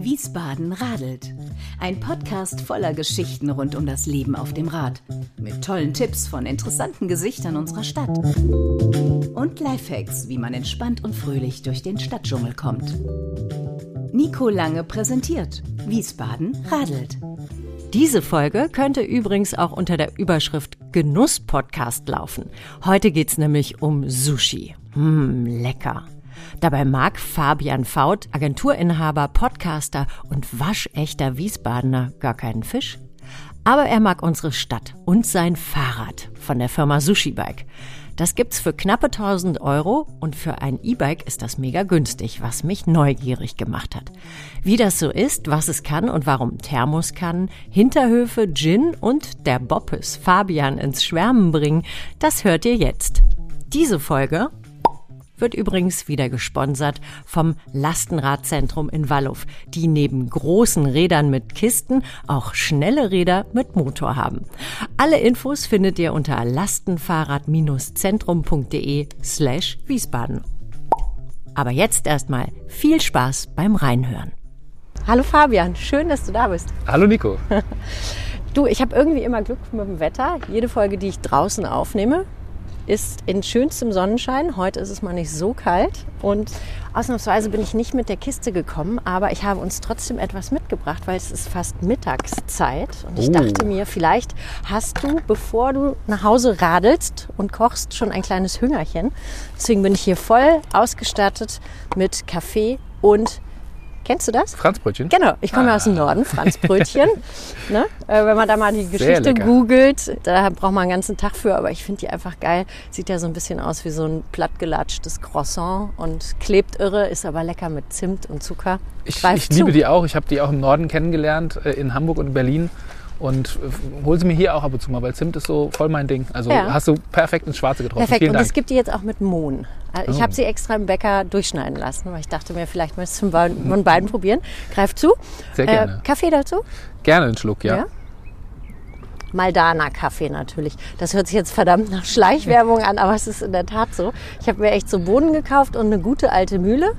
Wiesbaden radelt. Ein Podcast voller Geschichten rund um das Leben auf dem Rad. Mit tollen Tipps von interessanten Gesichtern unserer Stadt. Und Lifehacks, wie man entspannt und fröhlich durch den Stadtdschungel kommt. Nico Lange präsentiert Wiesbaden radelt. Diese Folge könnte übrigens auch unter der Überschrift Genuss-Podcast laufen. Heute geht's nämlich um Sushi. Hm, lecker. Dabei mag Fabian Faut, Agenturinhaber, Podcaster und waschechter Wiesbadener, gar keinen Fisch. Aber er mag unsere Stadt und sein Fahrrad von der Firma Sushi Bike. Das gibt's für knappe 1000 Euro und für ein E-Bike ist das mega günstig, was mich neugierig gemacht hat. Wie das so ist, was es kann und warum Thermos kann, Hinterhöfe, Gin und der Boppes Fabian ins Schwärmen bringen, das hört ihr jetzt. Diese Folge wird übrigens wieder gesponsert vom Lastenradzentrum in Wallow, die neben großen Rädern mit Kisten auch schnelle Räder mit Motor haben. Alle Infos findet ihr unter lastenfahrrad-zentrum.de slash Wiesbaden. Aber jetzt erstmal viel Spaß beim Reinhören. Hallo Fabian, schön, dass du da bist. Hallo Nico. Du, ich habe irgendwie immer Glück mit dem Wetter. Jede Folge, die ich draußen aufnehme, ist in schönstem Sonnenschein. Heute ist es mal nicht so kalt und ausnahmsweise bin ich nicht mit der Kiste gekommen, aber ich habe uns trotzdem etwas mitgebracht, weil es ist fast Mittagszeit und ich oh. dachte mir, vielleicht hast du, bevor du nach Hause radelst und kochst, schon ein kleines Hüngerchen. Deswegen bin ich hier voll ausgestattet mit Kaffee und Kennst du das? Franzbrötchen? Genau, ich komme ah. aus dem Norden, Franzbrötchen. ne? äh, wenn man da mal die Geschichte googelt, da braucht man einen ganzen Tag für, aber ich finde die einfach geil. Sieht ja so ein bisschen aus wie so ein plattgelatschtes Croissant und klebt irre, ist aber lecker mit Zimt und Zucker. Ich, ich liebe die auch. Ich habe die auch im Norden kennengelernt, äh, in Hamburg und Berlin und äh, hol sie mir hier auch ab und zu mal, weil Zimt ist so voll mein Ding. Also ja. hast du perfekt ins Schwarze getroffen. Perfekt. Vielen und es gibt die jetzt auch mit Mohn. Äh, ich oh. habe sie extra im Bäcker durchschneiden lassen, weil ich dachte mir, vielleicht möchtest du von beiden probieren. Greif zu. Sehr gerne. Äh, Kaffee dazu? Gerne einen Schluck, ja. ja? Maldana-Kaffee natürlich. Das hört sich jetzt verdammt nach Schleichwerbung an, aber es ist in der Tat so. Ich habe mir echt so Bohnen gekauft und eine gute alte Mühle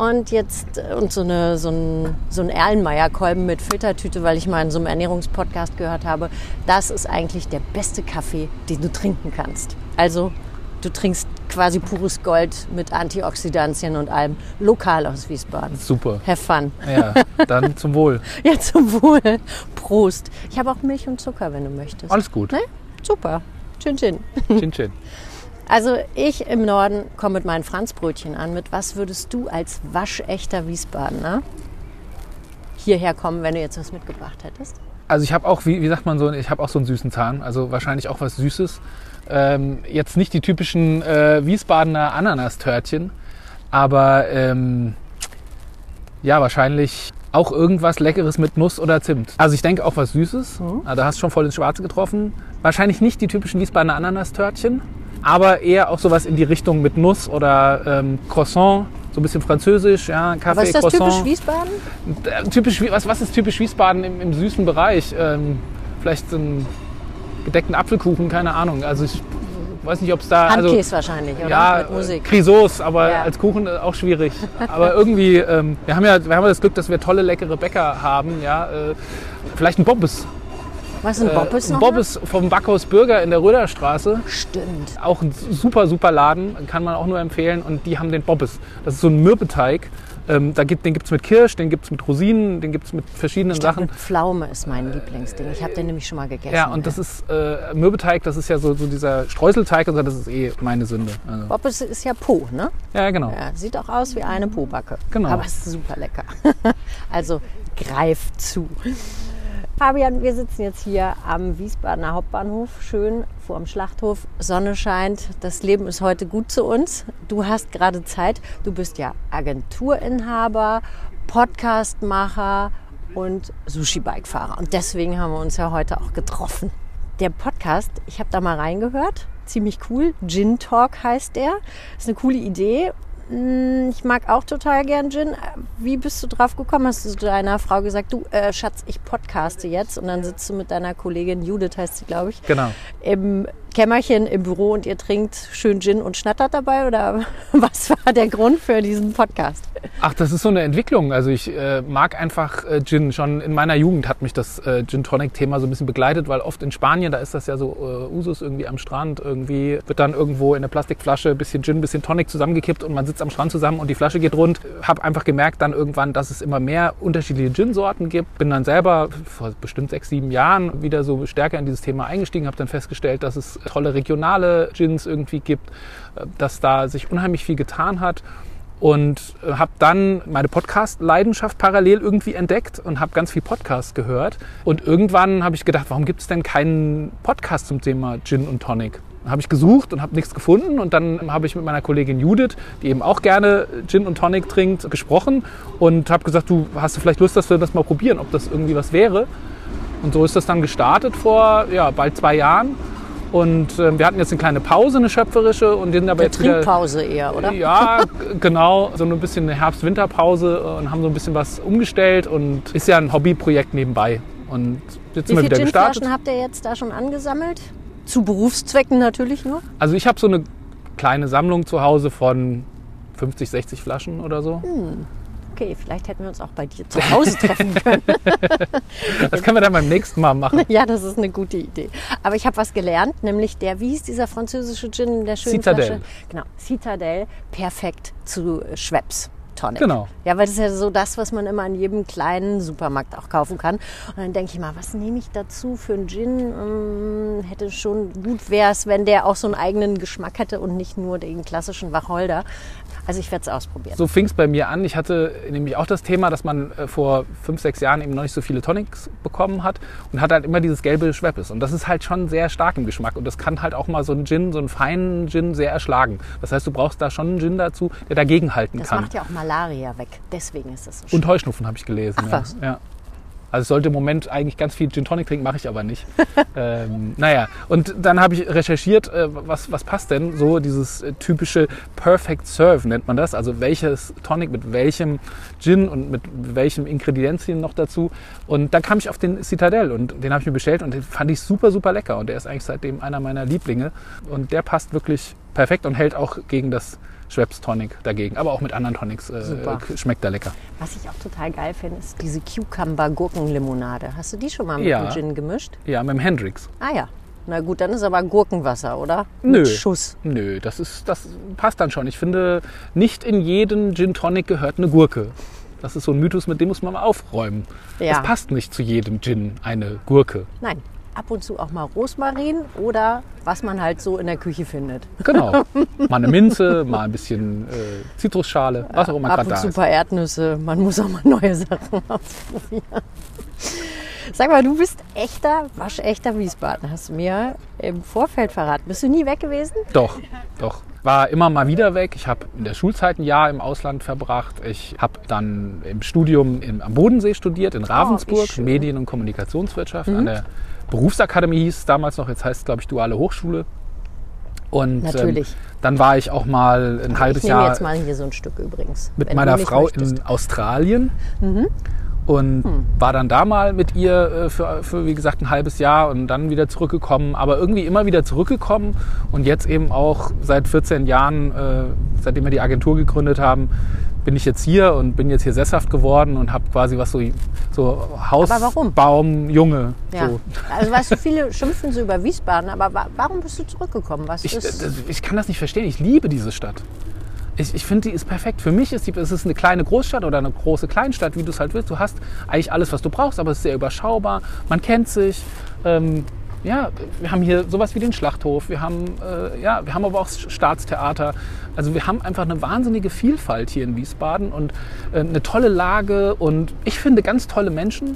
und jetzt äh, und so, eine, so ein, so ein Erlenmeyer-Kolben mit Filtertüte, weil ich mal in so einem Ernährungspodcast gehört habe. Das ist eigentlich der beste Kaffee, den du trinken kannst. Also du trinkst quasi pures Gold mit Antioxidantien und allem lokal aus Wiesbaden. Super. Have fun. Ja, dann zum Wohl. ja, zum Wohl. Prost. Ich habe auch Milch und Zucker, wenn du möchtest. Alles gut. Ne? Super. Chin Chin. Chin Chin. Also ich im Norden komme mit meinen Franzbrötchen an. Mit was würdest du als waschechter Wiesbadener hierher kommen, wenn du jetzt was mitgebracht hättest? Also ich habe auch, wie, wie, sagt man so, ich habe auch so einen süßen Zahn. Also wahrscheinlich auch was Süßes. Ähm, jetzt nicht die typischen äh, Wiesbadener Ananastörtchen, aber ähm, ja, wahrscheinlich auch irgendwas Leckeres mit Nuss oder Zimt. Also ich denke auch was Süßes. Mhm. Also da hast du schon voll ins Schwarze getroffen. Wahrscheinlich nicht die typischen Wiesbadener Ananastörtchen, aber eher auch sowas in die Richtung mit Nuss oder ähm, Croissant, so ein bisschen französisch, ja, Kaffee, Was ist das Croissant. typisch Wiesbaden? Äh, typisch, was, was ist typisch Wiesbaden im, im süßen Bereich? Ähm, vielleicht so einen gedeckten Apfelkuchen, keine Ahnung. Also ich weiß nicht, ob es da... Handkäse also, wahrscheinlich, oder? Ja, mit Musik. Chrysos, aber ja. als Kuchen auch schwierig. aber irgendwie, ähm, wir, haben ja, wir haben ja das Glück, dass wir tolle, leckere Bäcker haben. Ja, äh, vielleicht ein Bobbes was ist ein Bobbes äh, noch? Bobbes vom Backhaus Bürger in der Röderstraße. Stimmt. Auch ein super, super Laden, kann man auch nur empfehlen. Und die haben den Bobbes. Das ist so ein Mürbeteig. Ähm, da gibt, den gibt es mit Kirsch, den gibt es mit Rosinen, den gibt es mit verschiedenen ich Sachen. Mit Pflaume ist mein Lieblingsding. Ich habe den nämlich schon mal gegessen. Ja, und das ist äh, Mürbeteig, das ist ja so, so dieser Streuselteig, also das ist eh meine Sünde. Also. Bobbes ist ja Po, ne? Ja, genau. Ja, sieht auch aus wie eine Po-Backe. Genau. Aber es ist super lecker. also greif zu. Fabian, wir sitzen jetzt hier am Wiesbadener Hauptbahnhof, schön vor dem Schlachthof. Sonne scheint, das Leben ist heute gut zu uns. Du hast gerade Zeit. Du bist ja Agenturinhaber, Podcastmacher und Sushi-Bike-Fahrer. Und deswegen haben wir uns ja heute auch getroffen. Der Podcast, ich habe da mal reingehört, ziemlich cool. Gin Talk heißt der. Ist eine coole Idee ich mag auch total gern Gin. Wie bist du drauf gekommen? Hast du zu deiner Frau gesagt, du äh, Schatz, ich podcaste jetzt und dann sitzt du mit deiner Kollegin Judith, heißt sie, glaube ich, genau. im Kämmerchen im Büro und ihr trinkt schön Gin und schnattert dabei? Oder was war der Grund für diesen Podcast? Ach, das ist so eine Entwicklung. Also ich äh, mag einfach äh, Gin. Schon in meiner Jugend hat mich das äh, Gin-Tonic-Thema so ein bisschen begleitet, weil oft in Spanien, da ist das ja so äh, Usus irgendwie am Strand. Irgendwie wird dann irgendwo in eine Plastikflasche ein bisschen Gin, ein bisschen Tonic zusammengekippt und man sitzt am Strand zusammen und die Flasche geht rund. Hab einfach gemerkt dann irgendwann, dass es immer mehr unterschiedliche Gin-Sorten gibt. Bin dann selber vor bestimmt sechs, sieben Jahren wieder so stärker in dieses Thema eingestiegen, habe dann festgestellt, dass es tolle regionale Gins irgendwie gibt, äh, dass da sich unheimlich viel getan hat und äh, habe dann meine Podcast-Leidenschaft parallel irgendwie entdeckt und habe ganz viel Podcast gehört. Und irgendwann habe ich gedacht, warum gibt es denn keinen Podcast zum Thema Gin und Tonic? Habe ich gesucht und habe nichts gefunden und dann habe ich mit meiner Kollegin Judith, die eben auch gerne Gin und Tonic trinkt, gesprochen und habe gesagt, du hast du vielleicht Lust, dass wir das mal probieren, ob das irgendwie was wäre. Und so ist das dann gestartet vor ja, bald zwei Jahren. Und äh, wir hatten jetzt eine kleine Pause, eine schöpferische, und sind aber Eine jetzt. Trinkpause eher, oder? Ja, g- genau, so ein bisschen eine Herbst-Winterpause äh, und haben so ein bisschen was umgestellt und ist ja ein Hobbyprojekt nebenbei. Und jetzt Wie sind wir viele wieder gestartet. Ginflaschen habt ihr jetzt da schon angesammelt? Zu Berufszwecken natürlich nur. Also ich habe so eine kleine Sammlung zu Hause von 50, 60 Flaschen oder so. Hm. Okay, vielleicht hätten wir uns auch bei dir zu Hause treffen können. Das können wir dann beim nächsten Mal machen. ja, das ist eine gute Idee. Aber ich habe was gelernt, nämlich der, wie hieß dieser französische Gin in der schönen Citadel. Flasche? Genau, Citadel, perfekt zu Schweppes. Tonic. Genau. Ja, weil das ist ja so das, was man immer in jedem kleinen Supermarkt auch kaufen kann. Und dann denke ich mal, was nehme ich dazu für einen Gin? Hm, hätte schon gut wäre es, wenn der auch so einen eigenen Geschmack hätte und nicht nur den klassischen Wacholder. Also ich werde es ausprobieren. So fing es bei mir an. Ich hatte nämlich auch das Thema, dass man äh, vor fünf, sechs Jahren eben noch nicht so viele Tonics bekommen hat und hat halt immer dieses gelbe Schweppes. Und das ist halt schon sehr stark im Geschmack. Und das kann halt auch mal so einen Gin, so einen feinen Gin sehr erschlagen. Das heißt, du brauchst da schon einen Gin dazu, der dagegenhalten Das kann. macht ja auch Malaria weg. Deswegen ist das so Und Heuschnupfen habe ich gelesen. Ach ja. was. Ja. Also ich sollte im Moment eigentlich ganz viel Gin Tonic trinken, mache ich aber nicht. ähm, naja, und dann habe ich recherchiert, äh, was, was passt denn so, dieses äh, typische Perfect Serve nennt man das. Also welches Tonic mit welchem Gin und mit welchem Ingredienzien noch dazu. Und dann kam ich auf den Citadel und den habe ich mir bestellt und den fand ich super, super lecker. Und der ist eigentlich seitdem einer meiner Lieblinge. Und der passt wirklich perfekt und hält auch gegen das Schweppes Tonic dagegen. Aber auch mit anderen Tonics äh, schmeckt er lecker. Was ich auch total geil finde, ist diese Cucumber-Gurkenlimonade. Hast du die schon mal mit Ja. dem Gin gemischt? Ja, mit dem Hendrix. Ah ja. Na gut, dann ist aber Gurkenwasser, oder? Nö. Mit Schuss. Nö, das, ist, das passt dann schon. Ich finde, nicht in jeden Gin Tonic gehört eine Gurke. Das ist so ein Mythos, mit dem muss man mal aufräumen. Ja. Es passt nicht zu jedem Gin eine Gurke. Nein, ab und zu auch mal Rosmarin oder was man halt so in der Küche findet. Genau. mal eine Minze, mal ein bisschen äh, Zitrusschale, was auch immer Ab gerade und da zu ein ist. paar Erdnüsse. Man muss auch mal neue Sachen ausprobieren. Sag mal, du bist echter, waschechter Wiesbaden. Hast du mir im Vorfeld verraten. Bist du nie weg gewesen? Doch, doch. War immer mal wieder weg. Ich habe in der Schulzeit ein Jahr im Ausland verbracht. Ich habe dann im Studium in, am Bodensee studiert, in Ravensburg, schön. Medien- und Kommunikationswirtschaft. An der Berufsakademie hieß es damals noch, jetzt heißt es, glaube ich, Duale Hochschule. Und Natürlich. Ähm, dann war ich auch mal ein halbes ich nehme Jahr jetzt mal hier so ein Stück übrigens. mit meiner Frau möchtest. in Australien Mhm. Und Hm. war dann da mal mit ihr äh, für, für, wie gesagt, ein halbes Jahr und dann wieder zurückgekommen, aber irgendwie immer wieder zurückgekommen und jetzt eben auch seit 14 Jahren, äh, seitdem wir die Agentur gegründet haben, bin ich jetzt hier und bin jetzt hier sesshaft geworden und habe quasi was so, so Haus, Aber warum? Baum, Junge. Ja. So. Also weißt du, viele schimpfen so über Wiesbaden, aber wa warum bist du zurückgekommen? Was Ich, ist... das- ich kann das nicht verstehen. Ich liebe diese Stadt. Ich, ich finde, die ist perfekt. Für mich ist die, es ist eine kleine Großstadt oder eine große Kleinstadt, wie du es halt willst. Du hast eigentlich alles, was du brauchst, aber es ist sehr überschaubar. Man kennt sich. Ähm, ja, wir haben hier sowas wie den Schlachthof. Wir haben, äh, ja, wir haben aber auch Staatstheater. Also wir haben einfach eine wahnsinnige Vielfalt hier in Wiesbaden und äh, eine tolle Lage und ich finde ganz tolle Menschen.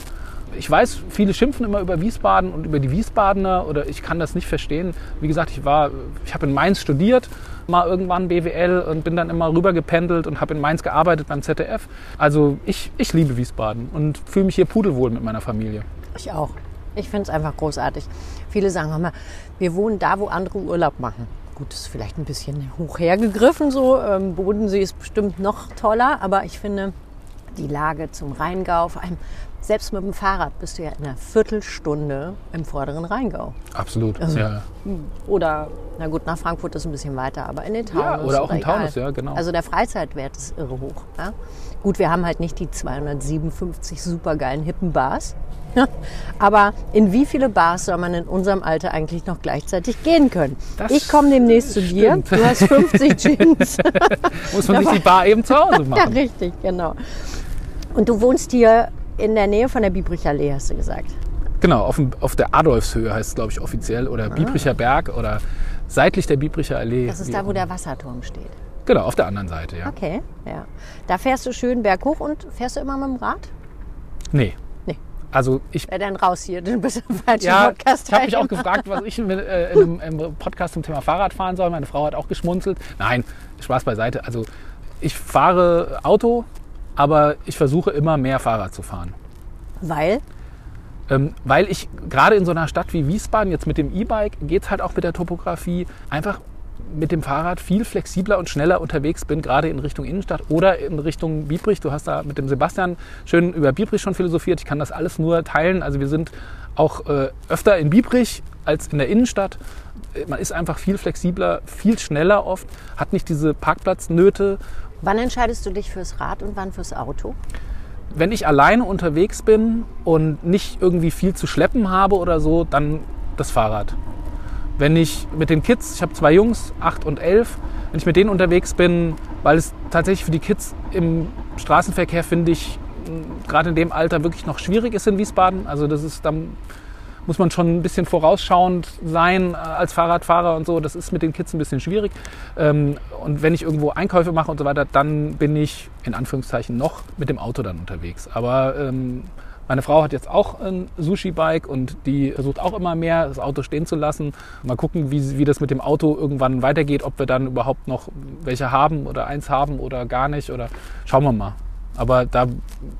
Ich weiß, viele schimpfen immer über Wiesbaden und über die Wiesbadener oder ich kann das nicht verstehen. Wie gesagt, ich war, ich habe in Mainz studiert, mal irgendwann BWL und bin dann immer rüber gependelt und habe in Mainz gearbeitet beim ZDF. Also ich, ich liebe Wiesbaden und fühle mich hier pudelwohl mit meiner Familie. Ich auch. Ich finde es einfach großartig. Viele sagen immer, wir wohnen da, wo andere Urlaub machen. Gut, das ist vielleicht ein bisschen hoch hergegriffen so. Ähm, Bodensee ist bestimmt noch toller, aber ich finde die Lage zum Rheingau, vor allem selbst mit dem Fahrrad bist du ja in einer Viertelstunde im vorderen Rheingau. Absolut. Also, ja. Oder, na gut, nach Frankfurt ist ein bisschen weiter, aber in den Taunus. Ja, oder auch im egal. Taunus, ja, genau. Also der Freizeitwert ist irre hoch. Ja? Gut, wir haben halt nicht die 257 supergeilen hippen Bars. Aber in wie viele Bars soll man in unserem Alter eigentlich noch gleichzeitig gehen können? Das ich komme demnächst zu dir. stimmt. Du hast 50 Jeans. Muss man sich die Bar eben zu Hause ja, machen. richtig, genau. Und du wohnst hier in der Nähe von der Biebricher Allee, hast du gesagt. Genau, auf, dem, auf der Adolfshöhe heißt es, glaube ich, offiziell. Oder Biebricher Berg oder seitlich der Biebricher Allee. Ah. Das ist da, wo der. Wasserturm steht. Genau, auf der anderen Seite, ja. Okay, ja. Da fährst du schön berghoch und fährst du immer mit dem Rad? Nee. Nee. Also ich Ja, dann raus hier, du bist im falschen Ja, Podcast. ich habe mich auch gefragt, was ich mit, äh, in einem, im Podcast zum Thema Fahrrad fahren soll. Meine Frau hat auch geschmunzelt. Nein, Spaß beiseite. Also ich fahre Auto, aber ich versuche immer mehr Fahrrad zu fahren. Weil? Ähm, weil ich gerade in so einer Stadt wie Wiesbaden, jetzt mit dem E-Bike, geht es halt auch mit der Topografie, einfach mit dem Fahrrad viel flexibler und schneller unterwegs bin, gerade in Richtung Innenstadt oder in Richtung Biebrich. Du hast da mit dem Sebastian schön über Biebrich schon philosophiert. Ich kann das alles nur teilen. Also wir sind auch äh, öfter in Biebrich als in der Innenstadt. Äh, Man ist einfach viel flexibler, viel schneller oft, hat nicht diese Parkplatznöte. Wann entscheidest du dich fürs Rad und wann fürs Auto? wenn ich alleine unterwegs bin und nicht irgendwie viel zu schleppen habe oder so, dann das Fahrrad. Wenn ich mit den Kids, ich habe zwei Jungs, acht und elf, wenn ich mit denen unterwegs bin, weil es tatsächlich für die Kids im Straßenverkehr, finde ich, gerade in dem Alter wirklich noch schwierig ist in Wiesbaden. Also das ist, dann muss man schon ein bisschen vorausschauend sein äh, als Fahrradfahrer und so. Das ist mit den Kids ein bisschen schwierig. Ähm, und wenn ich irgendwo Einkäufe mache und so weiter, dann bin ich in Anführungszeichen noch mit dem Auto dann unterwegs. Aber ähm, meine Frau hat jetzt auch ein Sushi-Bike und die versucht auch immer mehr, das Auto stehen zu lassen. Mal gucken, wie, wie das mit dem Auto irgendwann weitergeht, ob wir dann überhaupt noch welche haben oder eins haben oder gar nicht. Oder schauen wir mal. Aber da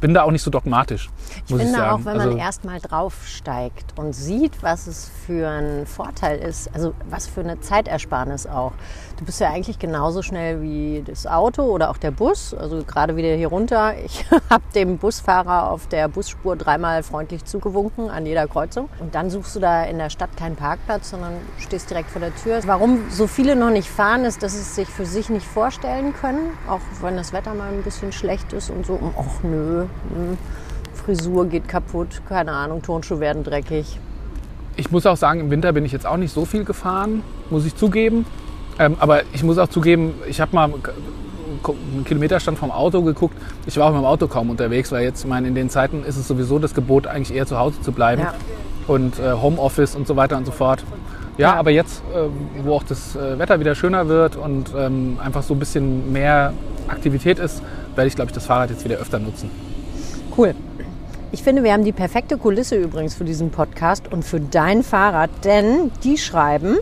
bin da auch nicht so dogmatisch, Ich ich, finde sagen. auch, wenn man Also- erst mal draufsteigt und sieht, was es für ein Vorteil ist, also was für eine Zeitersparnis auch. Du bist ja eigentlich genauso schnell wie das Auto oder auch der Bus. Also gerade wieder hier runter. Ich habe dem Busfahrer auf der Busspur dreimal freundlich zugewunken an jeder Kreuzung. Und dann suchst du da in der Stadt keinen Parkplatz, sondern stehst direkt vor der Tür. Warum so viele noch nicht fahren, ist, dass sie es sich für sich nicht vorstellen können. Auch wenn das Wetter mal ein bisschen schlecht ist und so. Ach nö, hm. Frisur geht kaputt, keine Ahnung, Turnschuhe werden dreckig. Ich muss auch sagen, im Winter bin ich jetzt auch nicht so viel gefahren, muss ich zugeben. Ähm, aber ich muss auch zugeben, ich habe mal einen Kilometerstand vom Auto geguckt. Ich war auch mit dem Auto kaum unterwegs, weil jetzt, ich meine, in den Zeiten ist es sowieso das Gebot, eigentlich eher zu Hause zu bleiben. Ja. Und äh, Homeoffice und so weiter und so fort. Ja, Ja. aber jetzt, äh, wo auch das äh, Wetter wieder schöner wird und ähm, einfach so ein bisschen mehr Aktivität ist, werde ich, glaube ich, das Fahrrad jetzt wieder öfter nutzen. Cool. Ich finde, wir haben die perfekte Kulisse übrigens für diesen Podcast und für dein Fahrrad, denn die schreiben,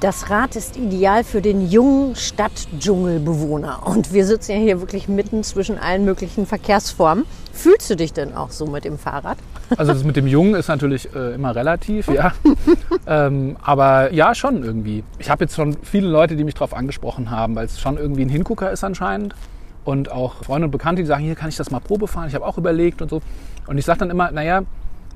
das Rad ist ideal für den jungen Stadtdschungelbewohner. Und wir sitzen ja hier wirklich mitten zwischen allen möglichen Verkehrsformen. Fühlst du dich denn auch so mit dem Fahrrad? Also das mit dem Jungen ist natürlich äh, immer relativ, ja. ähm, aber ja, schon irgendwie. Ich habe jetzt schon viele Leute, die mich darauf angesprochen haben, weil es schon irgendwie ein Hingucker ist anscheinend. Und auch Freunde und Bekannte, die sagen, hier kann ich das mal Probe fahren. Ich habe auch überlegt und so. Und ich sage dann immer, naja,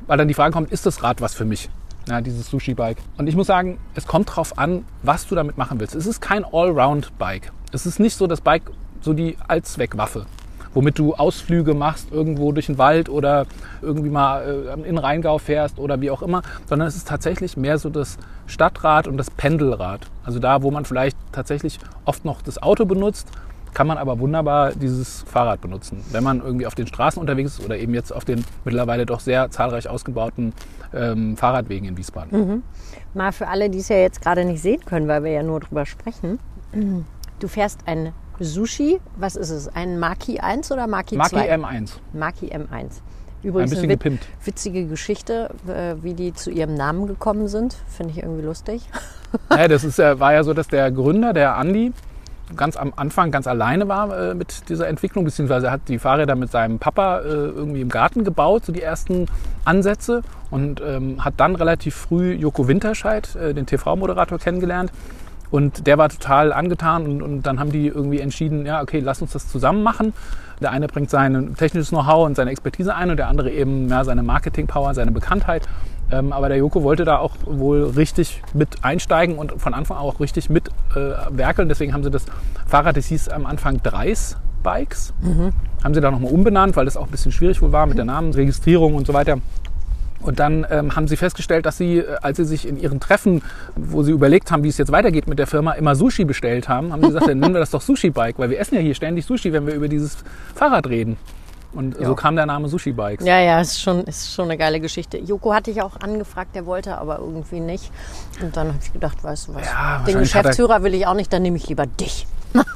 weil dann die Frage kommt, ist das Rad was für mich? Ja, dieses Sushi-Bike. Und ich muss sagen, es kommt drauf an, was du damit machen willst. Es ist kein Allround-Bike. Es ist nicht so das Bike, so die Allzweckwaffe womit du Ausflüge machst irgendwo durch den Wald oder irgendwie mal äh, in Rheingau fährst oder wie auch immer, sondern es ist tatsächlich mehr so das Stadtrad und das Pendelrad. Also da, wo man vielleicht tatsächlich oft noch das Auto benutzt, kann man aber wunderbar dieses Fahrrad benutzen. Wenn man irgendwie auf den Straßen unterwegs ist oder eben jetzt auf den mittlerweile doch sehr zahlreich ausgebauten ähm, Fahrradwegen in Wiesbaden. Mal für alle, die es ja jetzt gerade nicht sehen können, weil wir ja nur drüber sprechen. Du fährst ein Sushi, was ist es? Ein Maki 1 oder Maki 2? Maki M1. Maki M1. Ein Übrigens bisschen eine gepimpt. witzige Geschichte, äh, wie die zu ihrem Namen gekommen sind. Finde ich irgendwie lustig. Ja, das ist, war ja so, dass der Gründer, der Andi, ganz am Anfang ganz alleine war äh, mit dieser Entwicklung, beziehungsweise hat die Fahrräder mit seinem Papa äh, irgendwie im Garten gebaut, so die ersten Ansätze und ähm, hat dann relativ früh Joko Winterscheid, äh, den TV-Moderator, kennengelernt. Und der war total angetan und, und dann haben die irgendwie entschieden, ja, okay, lass uns das zusammen machen. Der eine bringt sein technisches Know-how und seine Expertise ein und der andere eben ja, seine Marketing-Power, seine Bekanntheit. Ähm, aber der Joko wollte da auch wohl richtig mit einsteigen und von Anfang an auch richtig mit äh, werkeln. Deswegen haben sie das Fahrrad, das hieß am Anfang Dreis Bikes, mhm. haben sie da nochmal umbenannt, weil das auch ein bisschen schwierig wohl war mit der Namensregistrierung und so weiter. Und dann ähm, haben sie festgestellt, dass sie, äh, als sie sich in ihren Treffen, wo sie überlegt haben, wie es jetzt weitergeht mit der Firma, immer Sushi bestellt haben, haben sie gesagt, dann nennen wir das doch Sushi-Bike, weil wir essen ja hier ständig Sushi, wenn wir über dieses Fahrrad reden. Und ja. so kam der Name Sushi Bikes. Ja, ja, ist schon, ist schon eine geile Geschichte. Joko hatte ich auch angefragt, der wollte aber irgendwie nicht. Und dann habe ich gedacht, weißt du was, ja, den Geschäftsführer will ich auch nicht, dann nehme ich lieber dich.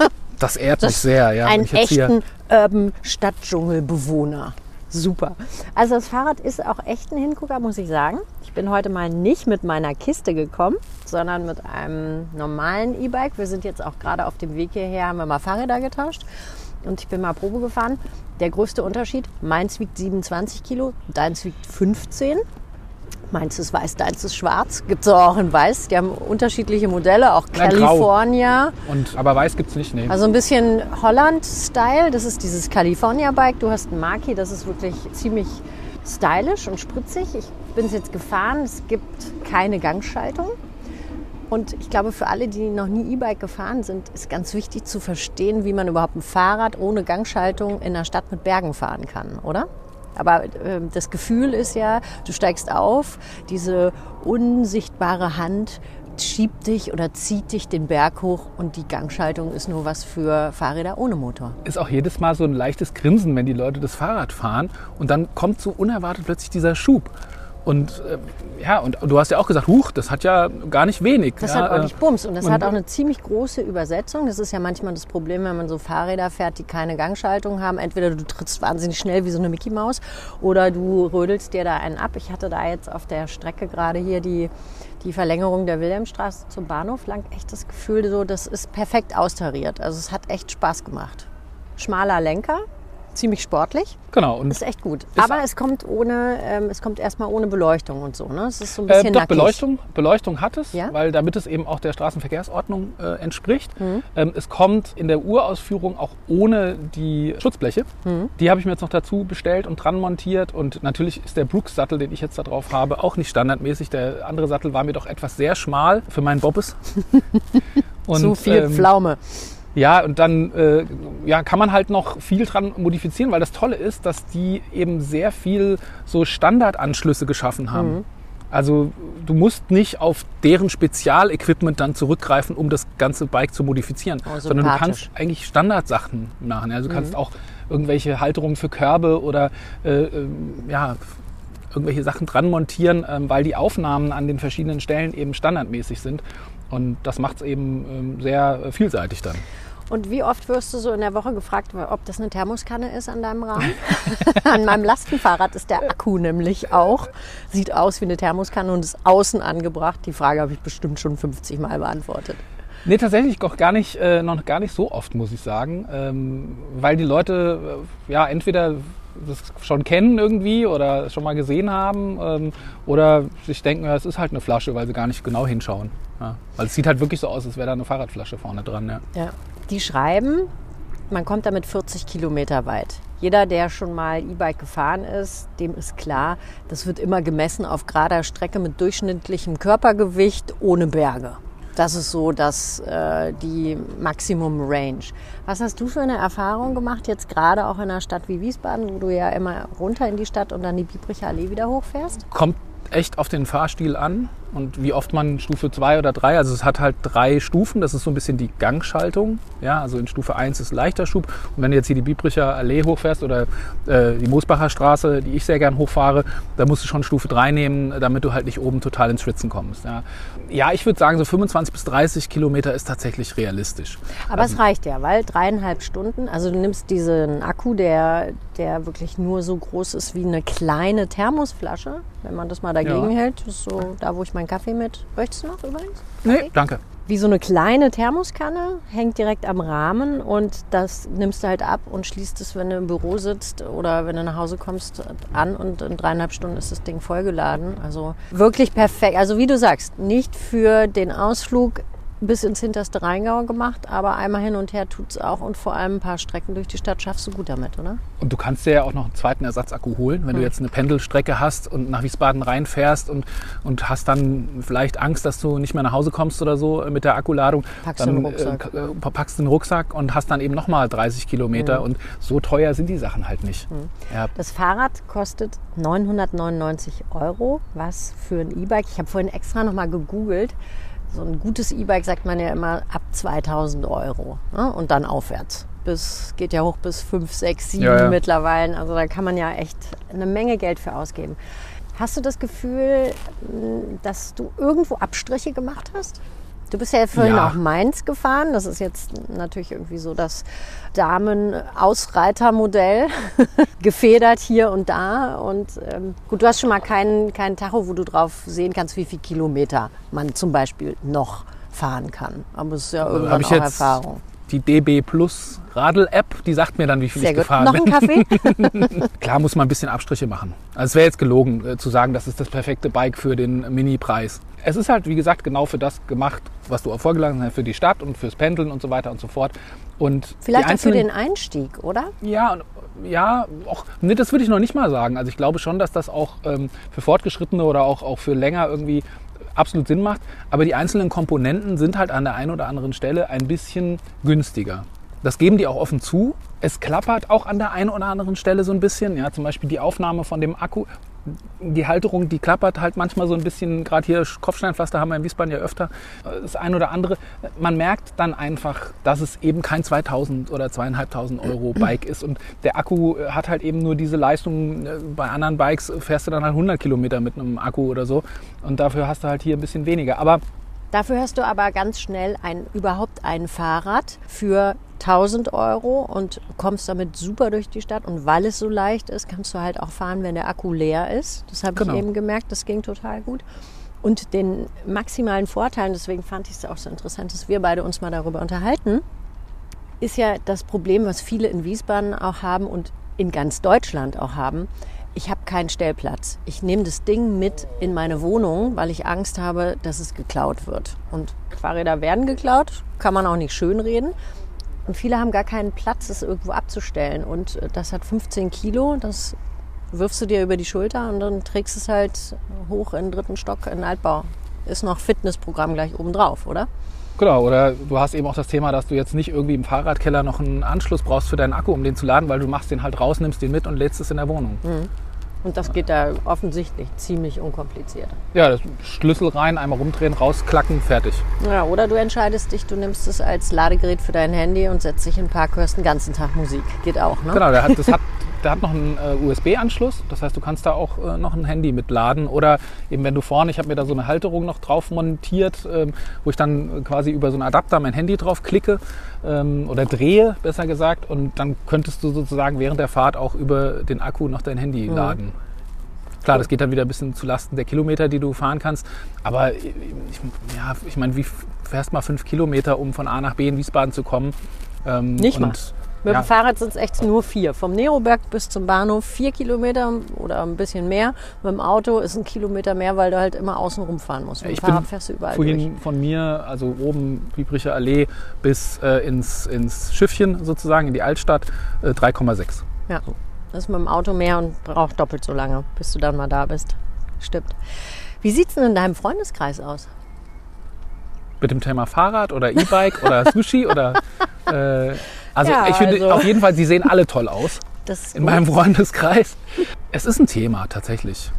Das ehrt das mich sehr, ja. Einen echten Urban Stadtdschungelbewohner. Super. Also das Fahrrad ist auch echt ein Hingucker, muss ich sagen. Ich bin heute mal nicht mit meiner Kiste gekommen, sondern mit einem normalen E-Bike. Wir sind jetzt auch gerade auf dem Weg hierher, haben wir mal Fahrräder getauscht und ich bin mal Probe gefahren. Der größte Unterschied, meins wiegt 27 Kilo, deins wiegt 15. Meins ist weiß, deins ist schwarz. Gibt es auch in weiß. Die haben unterschiedliche Modelle, auch California. Und, aber weiß gibt es nicht, nee. Also ein bisschen Holland-Style. Das ist dieses California-Bike. Du hast ein Maki, das ist wirklich ziemlich stylisch und spritzig. Ich bin es jetzt gefahren. Es gibt keine Gangschaltung. Und ich glaube, für alle, die noch nie E-Bike gefahren sind, ist ganz wichtig zu verstehen, wie man überhaupt ein Fahrrad ohne Gangschaltung in einer Stadt mit Bergen fahren kann, oder? Aber äh, das Gefühl ist ja, du steigst auf, diese unsichtbare Hand schiebt dich oder zieht dich den Berg hoch und die Gangschaltung ist nur was für Fahrräder ohne Motor. Ist auch jedes Mal so ein leichtes Grinsen, wenn die Leute das Fahrrad fahren und dann kommt so unerwartet plötzlich dieser Schub. Und äh, ja, und du hast ja auch gesagt, huch, das hat ja gar nicht wenig. Das ja, hat ordentlich Bums und das und hat auch eine ziemlich große Übersetzung. Das ist ja manchmal das Problem, wenn man so Fahrräder fährt, die keine Gangschaltung haben. Entweder du trittst wahnsinnig schnell wie so eine Mickey Maus oder du rödelst dir da einen ab. Ich hatte da jetzt auf der Strecke gerade hier die, die Verlängerung der Wilhelmstraße zum Bahnhof lang echt das Gefühl, so, das ist perfekt austariert. Also es hat echt Spaß gemacht. Schmaler Lenker, ziemlich sportlich. Genau. Und ist echt gut. Ist Aber es kommt ohne, ähm, es kommt erstmal ohne Beleuchtung und so. Ne? Es ist so ein bisschen äh, doch, nackig. Beleuchtung, Beleuchtung hat es, ja? weil damit es eben auch der Straßenverkehrsordnung äh, entspricht. Mhm. Ähm, es kommt in der Urausführung auch ohne die Schutzbleche. Mhm. Die habe ich mir jetzt noch dazu bestellt und dran montiert. Und natürlich ist der Brooks-Sattel, den ich jetzt da drauf habe, auch nicht standardmäßig. Der andere Sattel war mir doch etwas sehr schmal für meinen Bobbes. und, Zu viel ähm, Pflaume. Ja, und dann äh, ja, kann man halt noch viel dran modifizieren, weil das Tolle ist, dass die eben sehr viel so Standardanschlüsse geschaffen haben. Mhm. Also du musst nicht auf deren Spezialequipment dann zurückgreifen, um das ganze Bike zu modifizieren, oh, sondern du kannst eigentlich Standardsachen machen. Also du kannst mhm. auch irgendwelche Halterungen für Körbe oder äh, äh, ja, irgendwelche Sachen dran montieren, ähm, weil die Aufnahmen an den verschiedenen Stellen eben standardmäßig sind. Und das macht es eben ähm, sehr vielseitig dann. Und wie oft wirst du so in der Woche gefragt, ob das eine Thermoskanne ist an deinem Rahmen? an meinem Lastenfahrrad ist der Akku nämlich auch. Sieht aus wie eine Thermoskanne und ist außen angebracht. Die Frage habe ich bestimmt schon 50 Mal beantwortet. Nee, tatsächlich noch gar nicht, äh, noch gar nicht so oft, muss ich sagen. Ähm, weil die Leute äh, ja entweder das schon kennen irgendwie oder schon mal gesehen haben ähm, oder sich denken, ja, es ist halt eine Flasche, weil sie gar nicht genau hinschauen. Ja. Weil es sieht halt wirklich so aus, als wäre da eine Fahrradflasche vorne dran. Ja. ja. Die schreiben, man kommt damit 40 Kilometer weit. Jeder, der schon mal E-Bike gefahren ist, dem ist klar, das wird immer gemessen auf gerader Strecke mit durchschnittlichem Körpergewicht ohne Berge. Das ist so dass äh, die Maximum Range. Was hast du für eine Erfahrung gemacht, jetzt gerade auch in einer Stadt wie Wiesbaden, wo du ja immer runter in die Stadt und dann die Biebricher Allee wieder hochfährst? Kommt echt auf den Fahrstil an und wie oft man Stufe 2 oder 3, also es hat halt drei Stufen, das ist so ein bisschen die Gangschaltung. Ja, also in Stufe 1 ist leichter Schub und wenn du jetzt hier die Biebricher Allee hochfährst oder äh, die Moosbacher Straße, die ich sehr gern hochfahre, da musst du schon Stufe 3 nehmen, damit du halt nicht oben total ins Schwitzen kommst. Ja, ja ich würde sagen, so 25 bis 30 Kilometer ist tatsächlich realistisch. Aber also, es reicht ja, weil dreieinhalb Stunden, also du nimmst diesen Akku, der, der wirklich nur so groß ist wie eine kleine Thermosflasche, wenn man das mal dagegen ja. hält, ist so da, wo ich meinen Kaffee mit. Möchtest du noch übrigens? Kaffee? Nee, danke. Wie so eine kleine Thermoskanne, hängt direkt am Rahmen und das nimmst du halt ab und schließt es, wenn du im Büro sitzt oder wenn du nach Hause kommst, an und in dreieinhalb Stunden ist das Ding vollgeladen. Also wirklich perfekt. Also wie du sagst, nicht für den Ausflug bis ins hinterste Rheingau gemacht, aber einmal hin und her tut es auch und vor allem ein paar Strecken durch die Stadt schaffst du gut damit, oder? Und du kannst dir ja auch noch einen zweiten Ersatzakku holen, wenn Hm. du jetzt eine Pendelstrecke hast und nach Wiesbaden reinfährst und, und hast dann vielleicht Angst, dass du nicht mehr nach Hause kommst oder so mit der Akkuladung. Packst du dann den Rucksack. Äh, k- packst den Rucksack und hast dann eben nochmal 30 Hm. Kilometer und so teuer sind die Sachen halt nicht. Ja, Das Fahrrad kostet 999 Euro, was für ein E-Bike. Ich habe vorhin extra noch mal gegoogelt. So ein gutes E-Bike sagt man ja immer ab 2000 Euro ne? und dann aufwärts. Bis, geht ja hoch bis 5, 6, 7 Ja, ja. mittlerweile. Also da kann man ja echt eine Menge Geld für ausgeben. Hast du das Gefühl, mh, dass du irgendwo Abstriche gemacht hast? Du bist ja vorhin Ja. auch Mainz gefahren. Das ist jetzt natürlich irgendwie so das Damen-Ausreitermodell. Gefedert hier und da. Und ähm, gut, du hast schon mal keinen keinen Tacho, wo du drauf sehen kannst, wie viel Kilometer man zum Beispiel noch fahren kann. Aber es ist ja irgendwann habe ich auch jetzt Erfahrung. Die DB Plus Radl-App, die sagt mir dann, wie viel Sehr ich gut. gefahren Noch bin. ein Kaffee? Klar muss man ein bisschen Abstriche machen. Also es wäre jetzt gelogen äh, zu sagen, das ist das perfekte Bike für den Mini-Preis. Es ist halt, wie gesagt, genau für das gemacht, was du auch vorgelassen hast, für die Stadt und fürs Pendeln und so weiter und so fort. Und Vielleicht auch für den Einstieg, oder? Ja, und- ja, auch, nee, das würde ich noch nicht mal sagen. Also ich glaube schon, dass das auch ähm, für Fortgeschrittene oder auch, auch für länger irgendwie absolut Sinn macht. Aber die einzelnen Komponenten sind halt an der einen oder anderen Stelle ein bisschen günstiger. Das geben die auch offen zu. Es klappert auch an der einen oder anderen Stelle so ein bisschen. Ja, zum Beispiel die Aufnahme von dem Akku. Die Halterung, die klappert halt manchmal so ein bisschen. Gerade hier Kopfsteinpflaster haben wir in Wiesbaden ja öfter. Das ein oder andere. Man merkt dann einfach, dass es eben kein 2000 oder 2500 Euro Bike ist. Und der Akku äh, hat halt eben nur diese Leistung. Äh, Bei anderen Bikes fährst du dann halt 100 Kilometer mit einem Akku oder so. Und dafür hast du halt hier ein bisschen weniger. Aber Dafür hast du aber ganz schnell ein, überhaupt ein Fahrrad für 1000 Euro und kommst damit super durch die Stadt. Und weil es so leicht ist, kannst du halt auch fahren, wenn der Akku leer ist. Das habe Genau. ich eben gemerkt, das ging total gut. Und den maximalen Vorteilen, deswegen fand ich es auch so interessant, dass wir beide uns mal darüber unterhalten, ist ja das Problem, was viele in Wiesbaden auch haben und in ganz Deutschland auch haben. Ich habe keinen Stellplatz. Ich nehme das Ding mit in meine Wohnung, weil ich Angst habe, dass es geklaut wird. Und Fahrräder werden geklaut, kann man auch nicht schönreden. Und viele haben gar keinen Platz, es irgendwo abzustellen. Und äh, das hat 15 Kilo, das wirfst du dir über die Schulter und dann trägst es halt hoch in den dritten Stock in den Altbau. Ist noch Fitnessprogramm gleich oben drauf, oder? Genau, oder du hast eben auch das Thema, dass du jetzt nicht irgendwie im Fahrradkeller noch einen Anschluss brauchst für deinen Akku, um den zu laden, weil du machst den halt raus, nimmst den mit und lädst es in der Wohnung. Und das geht da offensichtlich ziemlich unkompliziert. Ja, das Schlüssel rein, einmal rumdrehen, rausklacken, fertig. Ja, oder du entscheidest dich, du nimmst es als Ladegerät für dein Handy und setzt dich in den Park, hörst den ganzen Tag Musik. Geht auch, ne? Genau, das hat, der hat noch einen äh, USB-Anschluss. Das heißt, du kannst da auch äh, noch ein Handy mitladen. Oder eben, wenn du vorne, ich habe mir da so eine Halterung noch drauf montiert, ähm, wo ich dann äh, quasi über so einen Adapter mein Handy drauf klicke ähm, oder drehe, besser gesagt. Und dann könntest du sozusagen während der Fahrt auch über den Akku noch dein Handy laden. Klar, das geht dann wieder ein bisschen zu Lasten der Kilometer, die du fahren kannst. Aber ich, ja, ich meine, wie fährst mal fünf Kilometer, um von A nach B in Wiesbaden zu kommen? Ähm, Nicht mal. Mit ja. dem Fahrrad sind es echt nur vier. Vom Neroberg bis zum Bahnhof vier Kilometer oder ein bisschen mehr. Mit dem Auto ist ein Kilometer mehr, weil du halt immer außen rumfahren musst. Mit dem Ich Fahrrad bin fährst du überall vorhin durch. von mir, also oben Biebricher Allee bis äh, ins, ins Schiffchen sozusagen, in die Altstadt, äh, 3,6. Ja, das ist mit dem Auto mehr und braucht doppelt so lange, bis du dann mal da bist. Stimmt. Wie sieht's denn in deinem Freundeskreis aus? Mit dem Thema Fahrrad oder E-Bike oder Sushi oder... Äh, also Ja, ich finde also- auf jeden Fall, sie sehen alle toll aus Das ist in meinem Freundeskreis. Es ist ein Thema tatsächlich.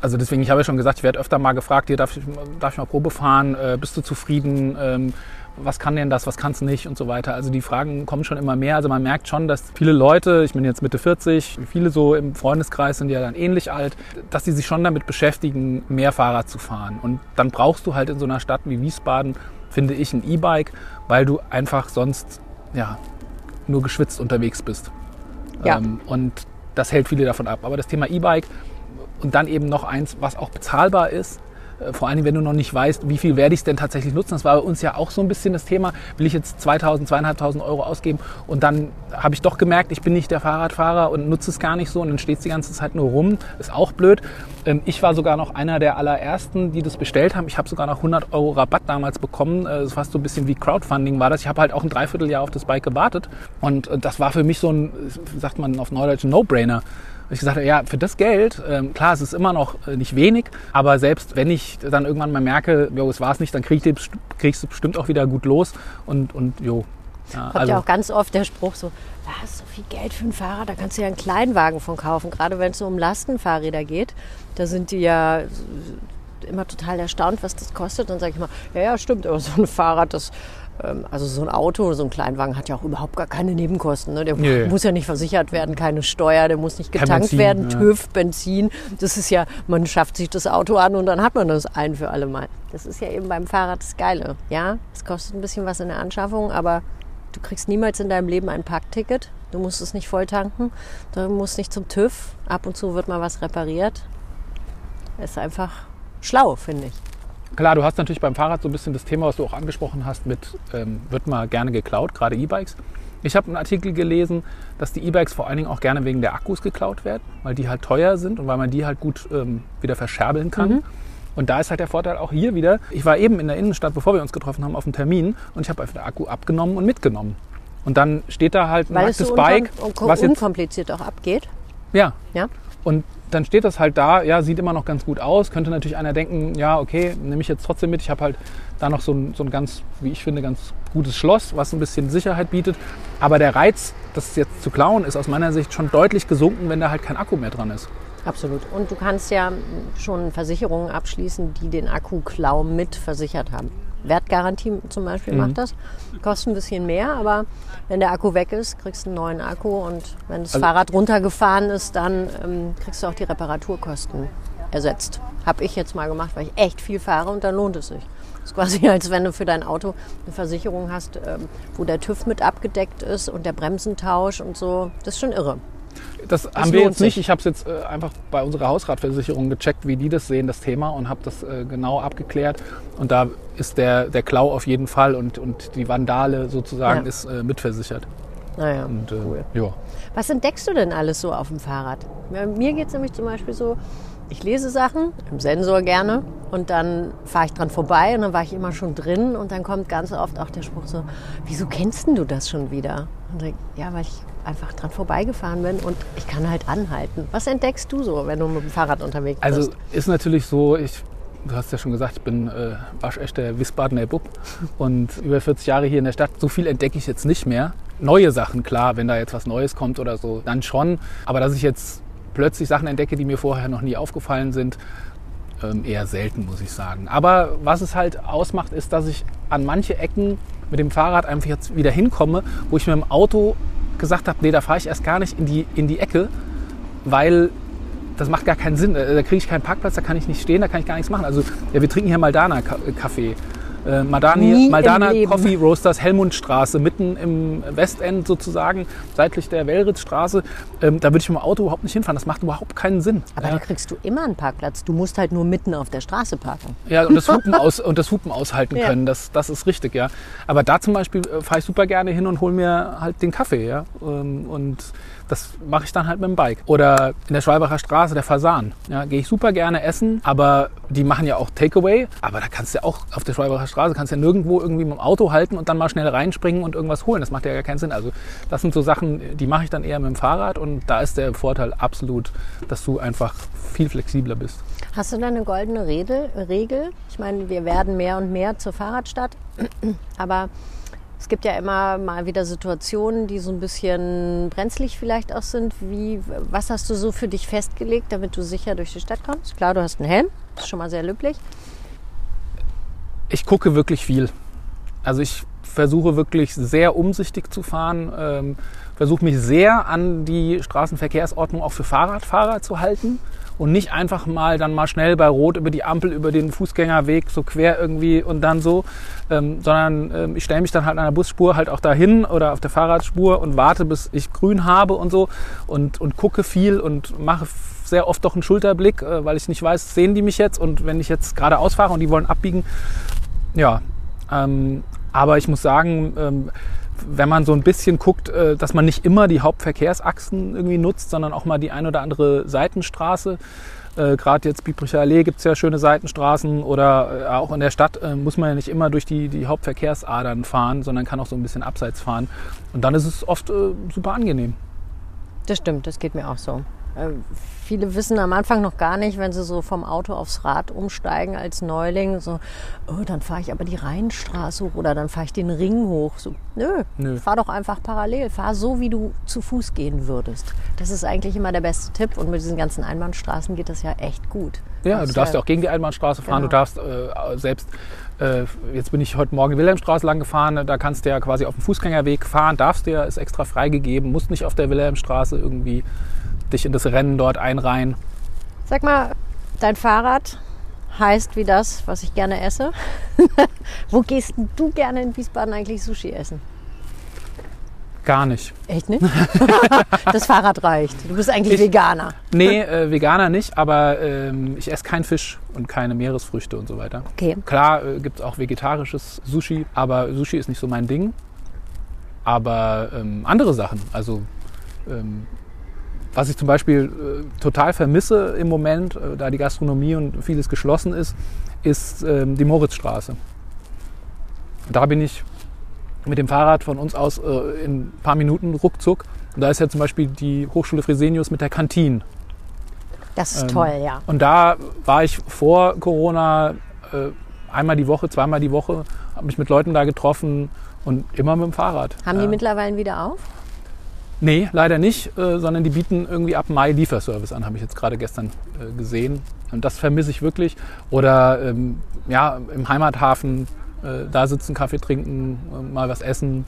Also deswegen, ich habe ja schon gesagt, ich werde öfter mal gefragt, hier darf ich, darf ich mal Probe fahren, äh, bist du zufrieden, ähm, was kann denn das, was kann es nicht und so weiter. Also die Fragen kommen schon immer mehr. Also man merkt schon, dass viele Leute, ich bin jetzt Mitte 40, viele so im Freundeskreis sind ja dann ähnlich alt, dass die sich schon damit beschäftigen, mehr Fahrrad zu fahren. Und dann brauchst du halt in so einer Stadt wie Wiesbaden, finde ich, ein E-Bike, weil du einfach sonst ja, nur geschwitzt unterwegs bist. Ja. Ähm, und das hält viele davon ab. Aber das Thema E-Bike und dann eben noch eins, was auch bezahlbar ist, Äh, vor allem, wenn du noch nicht weißt, wie viel werde ich es denn tatsächlich nutzen. Das war bei uns ja auch so ein bisschen das Thema. Will ich jetzt 2000, 2500 Euro ausgeben? Und dann habe ich doch gemerkt, ich bin nicht der Fahrradfahrer und nutze es gar nicht so. Und dann steht es die ganze Zeit nur rum. Ist auch blöd. Ähm, ich war sogar noch einer der allerersten, die das bestellt haben. Ich habe sogar noch 100 Euro Rabatt damals bekommen. Äh, das war so ein bisschen wie Crowdfunding war das. Ich habe halt auch ein Dreivierteljahr auf das Bike gewartet. Und äh, das war für mich so ein, sagt man auf Neudeutsch, No-Brainer ich gesagt habe, ja, für das Geld, ähm, klar, es ist immer noch äh, nicht wenig, aber selbst wenn ich dann irgendwann mal merke, jo, es war es nicht, dann krieg ich, kriegst du bestimmt auch wieder gut los und, und jo. Ja, Kommt also. ja auch ganz oft der Spruch so, was, so viel Geld für ein Fahrrad, da kannst du ja einen Kleinwagen von kaufen, gerade wenn es so um Lastenfahrräder geht. Da sind die ja immer total erstaunt, was das kostet. Dann sage ich mal, ja, ja, stimmt, aber so ein Fahrrad, das also so ein Auto, so ein Kleinwagen hat ja auch überhaupt gar keine Nebenkosten. Ne? Der nee. muss ja nicht versichert werden, keine Steuer, der muss nicht getankt Benzin, werden, ja. TÜV, Benzin. Das ist ja, man schafft sich das Auto an und dann hat man das ein für alle Mal. Das ist ja eben beim Fahrrad das Geile. Ja, es kostet ein bisschen was in der Anschaffung, aber du kriegst niemals in deinem Leben ein Parkticket. Du musst es nicht voll tanken. Du musst nicht zum TÜV. Ab und zu wird mal was repariert. Ist einfach schlau, finde ich. Klar, du hast natürlich beim Fahrrad so ein bisschen das Thema, was du auch angesprochen hast, mit ähm, wird mal gerne geklaut, gerade E-Bikes. Ich habe einen Artikel gelesen, dass die E-Bikes vor allen Dingen auch gerne wegen der Akkus geklaut werden, weil die halt teuer sind und weil man die halt gut ähm, wieder verscherbeln kann. Mhm. Und da ist halt der Vorteil auch hier wieder. Ich war eben in der Innenstadt, bevor wir uns getroffen haben, auf einem Termin und ich habe einfach den Akku abgenommen und mitgenommen. Und dann steht da halt ein nacktes so Bike, was jetzt unkompliziert auch abgeht. Ja. Ja. Und dann steht das halt da, ja, sieht immer noch ganz gut aus. Könnte natürlich einer denken, ja, okay, nehme ich jetzt trotzdem mit. Ich habe halt da noch so ein, so ein ganz, wie ich finde, ganz gutes Schloss, was ein bisschen Sicherheit bietet. Aber der Reiz, das jetzt zu klauen, ist aus meiner Sicht schon deutlich gesunken, wenn da halt kein Akku mehr dran ist. Absolut. Und du kannst ja schon Versicherungen abschließen, die den Akku-Klau mit versichert haben. Wertgarantie zum Beispiel mhm. macht das. Kostet ein bisschen mehr, aber wenn der Akku weg ist, kriegst du einen neuen Akku und wenn das also, Fahrrad runtergefahren ist, dann ähm, kriegst du auch die Reparaturkosten ersetzt. Habe ich jetzt mal gemacht, weil ich echt viel fahre und dann lohnt es sich. Das ist quasi, als wenn du für dein Auto eine Versicherung hast, ähm, wo der TÜV mit abgedeckt ist und der Bremsentausch und so. Das ist schon irre. Das, das haben wir jetzt nicht. Ich habe es jetzt äh, einfach bei unserer Hausratversicherung gecheckt, wie die das sehen, das Thema, und habe das äh, genau abgeklärt. Und da ist der, der Klau auf jeden Fall und, und die Vandale sozusagen ja. ist äh, mitversichert. Naja, und, äh, cool. Ja. Was entdeckst du denn alles so auf dem Fahrrad? Mir geht es nämlich zum Beispiel so, ich lese Sachen im Sensor gerne und dann fahre ich dran vorbei und dann war ich immer schon drin und dann kommt ganz oft auch der Spruch so, wieso kennst du das schon wieder? Und ich, ja, weil ich einfach dran vorbeigefahren bin und ich kann halt anhalten. Was entdeckst du so, wenn du mit dem Fahrrad unterwegs also, bist? Also ist natürlich so, ich, du hast ja schon gesagt, ich bin äh, waschechter Wiesbadener Bub und über 40 Jahre hier in der Stadt. So viel entdecke ich jetzt nicht mehr. Neue Sachen, klar, wenn da jetzt was Neues kommt oder so, dann schon. Aber dass ich jetzt plötzlich Sachen entdecke, die mir vorher noch nie aufgefallen sind, ähm, eher selten, muss ich sagen. Aber was es halt ausmacht, ist, dass ich an manche Ecken mit dem Fahrrad einfach jetzt wieder hinkomme, wo ich mit dem Auto gesagt habe, nee, da fahre ich erst gar nicht in die, in die Ecke, weil das macht gar keinen Sinn. Da kriege ich keinen Parkplatz, da kann ich nicht stehen, da kann ich gar nichts machen. Also ja, wir trinken hier Maldana-Kaffee. Äh, Madani, Maldana Coffee Roasters, Helmundstraße, mitten im Westend sozusagen, seitlich der Wellritzstraße. Ähm, da würde ich mit dem Auto überhaupt nicht hinfahren. Das macht überhaupt keinen Sinn. Aber ja. da kriegst du immer einen Parkplatz. Du musst halt nur mitten auf der Straße parken. Ja, und das Hupen, aus, und das Hupen aushalten ja. können, das, das ist richtig, ja. Aber da zum Beispiel äh, fahre ich super gerne hin und hole mir halt den Kaffee, ja. Ähm, und das mache ich dann halt mit dem Bike. Oder in der Schwalbacher Straße, der Fasan. Ja, gehe ich super gerne essen, aber die machen ja auch Takeaway. Aber da kannst du ja auch auf der Schwalbacher Straße, kannst ja nirgendwo irgendwie mit dem Auto halten und dann mal schnell reinspringen und irgendwas holen. Das macht ja gar keinen Sinn. Also das sind so Sachen, die mache ich dann eher mit dem Fahrrad und da ist der Vorteil absolut, dass du einfach viel flexibler bist. Hast du da eine goldene Regel? Ich meine, wir werden mehr und mehr zur Fahrradstadt, aber es gibt ja immer mal wieder Situationen, die so ein bisschen brenzlig vielleicht auch sind. Wie, was hast du so für dich festgelegt, damit du sicher durch die Stadt kommst? Klar, du hast einen Helm, das ist schon mal sehr löblich. Ich gucke wirklich viel. Also ich versuche wirklich sehr umsichtig zu fahren, ähm, versuche mich sehr an die Straßenverkehrsordnung auch für Fahrradfahrer zu halten und nicht einfach mal dann mal schnell bei Rot über die Ampel, über den Fußgängerweg so quer irgendwie und dann so, ähm, sondern ähm, ich stelle mich dann halt an der Busspur halt auch dahin oder auf der Fahrradspur und warte, bis ich grün habe und so und, und gucke viel und mache sehr oft doch einen Schulterblick, äh, weil ich nicht weiß, sehen die mich jetzt und wenn ich jetzt gerade ausfahre und die wollen abbiegen, ja. Ähm, aber ich muss sagen, ähm, wenn man so ein bisschen guckt, äh, dass man nicht immer die Hauptverkehrsachsen irgendwie nutzt, sondern auch mal die ein oder andere Seitenstraße. Äh, Gerade jetzt Biebricher Allee gibt es ja schöne Seitenstraßen oder äh, auch in der Stadt muss man ja nicht immer durch die, die Hauptverkehrsadern fahren, sondern kann auch so ein bisschen abseits fahren. Und dann ist es oft super angenehm. Das stimmt, das geht mir auch so. Äh, viele wissen am Anfang noch gar nicht, wenn sie so vom Auto aufs Rad umsteigen als Neuling, so, oh, dann fahre ich aber die Rheinstraße hoch oder dann fahre ich den Ring hoch. So, nö, Nö. fahr doch einfach parallel. Fahr so, wie du zu Fuß gehen würdest. Das ist eigentlich immer der beste Tipp und mit diesen ganzen Einbahnstraßen geht das ja echt gut. Ja, Das du darfst ja auch gegen die Einbahnstraße fahren. Genau. Du darfst äh, selbst, äh, jetzt bin ich heute Morgen die Wilhelmstraße lang gefahren, da kannst du ja quasi auf dem Fußgängerweg fahren, darfst du ja, ist extra freigegeben, musst nicht auf der Wilhelmstraße irgendwie dich in das Rennen dort einreihen. Sag mal, dein Fahrrad heißt wie das, was ich gerne esse. Wo gehst du gerne in Wiesbaden eigentlich Sushi essen? Gar nicht. Echt nicht? das Fahrrad reicht. Du bist eigentlich Ich- Veganer. Nee, äh, Veganer nicht, aber ähm, ich esse keinen Fisch und keine Meeresfrüchte und so weiter. Okay. Klar äh, gibt es auch vegetarisches Sushi, aber Sushi ist nicht so mein Ding. Aber ähm, andere Sachen, also ähm, was ich zum Beispiel äh, total vermisse im Moment, äh, da die Gastronomie und vieles geschlossen ist, ist ähm, die Moritzstraße. Da bin ich mit dem Fahrrad von uns aus äh, in ein paar Minuten ruckzuck. Und da ist ja zum Beispiel die Hochschule Fresenius mit der Kantine. Das ist Ähm, toll, ja. Und da war ich vor Corona äh, einmal die Woche, zweimal die Woche, habe mich mit Leuten da getroffen und immer mit dem Fahrrad. Haben die Ja. mittlerweile wieder auf? Nee, leider nicht, äh, sondern die bieten irgendwie ab Mai Lieferservice an, habe ich jetzt gerade gestern äh, gesehen. Und das vermisse ich wirklich. Oder ähm, ja, im Heimathafen äh, da sitzen, Kaffee trinken, äh, mal was essen.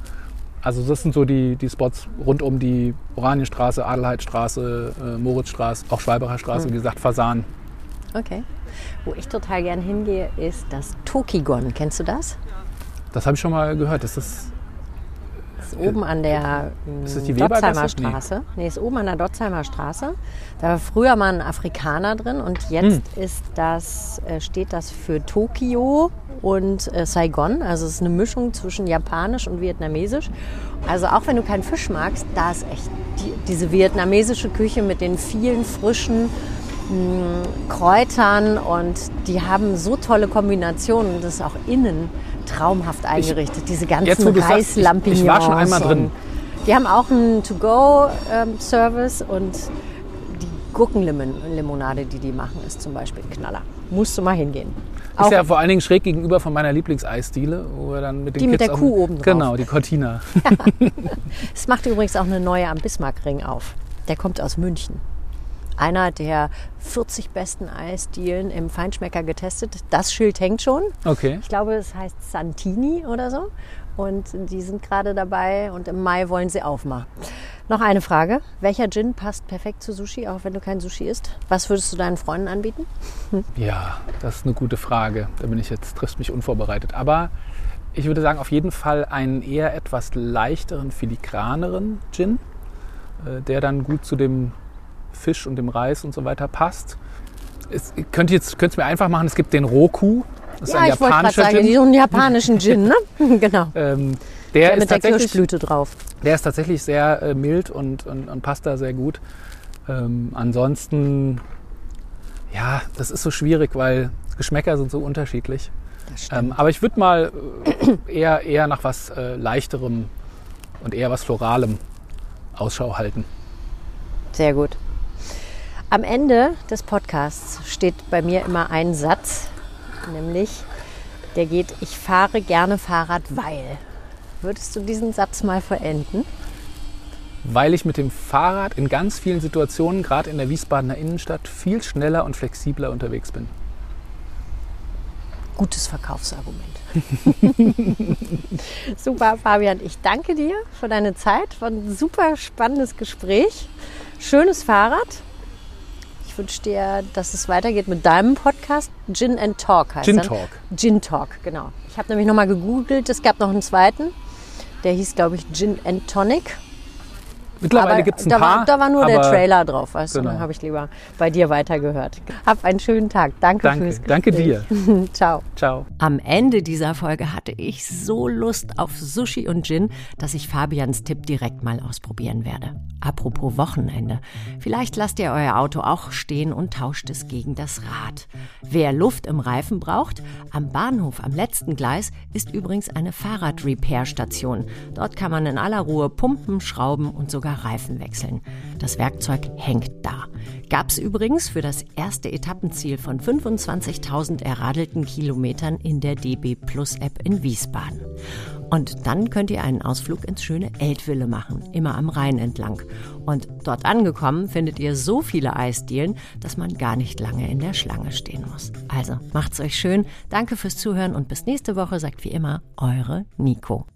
Also das sind so die, die Spots rund um die Oranienstraße, Adelheidstraße, äh, Moritzstraße, auch Schwalbacher Straße, wie gesagt, Fasan. Okay. Wo ich total gern hingehe, ist das Tokigon. Kennst du das? Das habe ich schon mal gehört. Das ist ist oben an der ähm, die Dotzheimer Webergasse? Nee. Straße. Nee, ist oben an der Dotzheimer Straße. Da war früher mal ein Afrikaner drin und jetzt Hm. ist das, äh, steht das für Tokio und äh, Saigon. Also es ist eine Mischung zwischen Japanisch und Vietnamesisch. Also auch wenn du keinen Fisch magst, da ist echt die, diese vietnamesische Küche mit den vielen frischen mh, Kräutern und die haben so tolle Kombinationen und das ist auch innen traumhaft eingerichtet. Diese ganzen Jetzt, ich- Reislampignons. ich war schon einmal drin. Die haben auch einen To-Go-Service und die Gurkenlimonade, die die machen, ist zum Beispiel ein Knaller. Musst du mal hingehen. Ist ja vor allen Dingen schräg gegenüber von meiner Lieblingseisdiele, wo wir dann mit den Die mit Kids der auf Kuh oben drauf. Genau, die Cortina. Es macht übrigens auch eine neue am Bismarckring auf. Der kommt aus München. Einer der 40 besten Eisdielen im Feinschmecker getestet. Das Schild hängt schon. Okay. Ich glaube, es heißt Santini oder so. Und die sind gerade dabei und im Mai wollen sie aufmachen. Noch eine Frage. Welcher Gin passt perfekt zu Sushi, auch wenn du kein Sushi isst? Was würdest du deinen Freunden anbieten? Ja, das ist eine gute Frage. Da bin ich jetzt, triffst mich unvorbereitet. Aber ich würde sagen, auf jeden Fall einen eher etwas leichteren, filigraneren Gin, äh, der dann gut zu dem Fisch und dem Reis und so weiter passt. Es, ihr könnt jetzt könnt es mir einfach machen, es gibt den Roku. Das ist ja, ein ich wollte gerade sagen, so einen japanischen Gin, ne? genau. Ähm, der, Der ist mit der Kirschblüte drauf. der ist tatsächlich sehr äh, mild und, und, und passt da sehr gut. Ähm, ansonsten, ja, das ist so schwierig, weil Geschmäcker sind so unterschiedlich. Ähm, aber ich würde mal äh, eher, eher nach was äh, Leichterem und eher was Floralem Ausschau halten. Sehr gut. Am Ende des Podcasts steht bei mir immer ein Satz, nämlich der geht, ich fahre gerne Fahrrad, weil. Würdest du diesen Satz mal vollenden? Weil ich mit dem Fahrrad in ganz vielen Situationen, gerade in der Wiesbadener Innenstadt, viel schneller und flexibler unterwegs bin. Gutes Verkaufsargument. super, Fabian. Ich danke dir für deine Zeit. War ein super spannendes Gespräch. Schönes Fahrrad. Ich wünsche dir, dass es weitergeht mit deinem Podcast. Gin and Talk heißt Gin er. Talk. Gin Talk, genau. Ich habe nämlich nochmal gegoogelt. Es gab noch einen zweiten. Der hieß, glaube ich, Gin and Tonic. Mittlerweile gibt es ein da paar. War, da war nur der Trailer drauf, weißt du, Genau. dann habe ich lieber bei dir weitergehört. Hab einen schönen Tag. Danke, Danke. fürs Danke Gespräch. Ciao. Ciao. Am Ende dieser Folge hatte ich so Lust auf Sushi und Gin, dass ich Fabians Tipp direkt mal ausprobieren werde. Apropos Wochenende. Vielleicht lasst ihr euer Auto auch stehen und tauscht es gegen das Rad. Wer Luft im Reifen braucht, am Bahnhof am letzten Gleis ist übrigens eine Fahrrad-Repair-Station. Dort kann man in aller Ruhe pumpen, schrauben und sogar Reifen wechseln. Das Werkzeug hängt da. Gab's übrigens für das erste Etappenziel von 25.000 erradelten Kilometern in der DB Plus App in Wiesbaden. Und dann könnt ihr einen Ausflug ins schöne Eltville machen, immer am Rhein entlang. Und dort angekommen findet ihr so viele Eisdielen, dass man gar nicht lange in der Schlange stehen muss. Also macht's euch schön, danke fürs Zuhören und bis nächste Woche sagt wie immer eure Nico.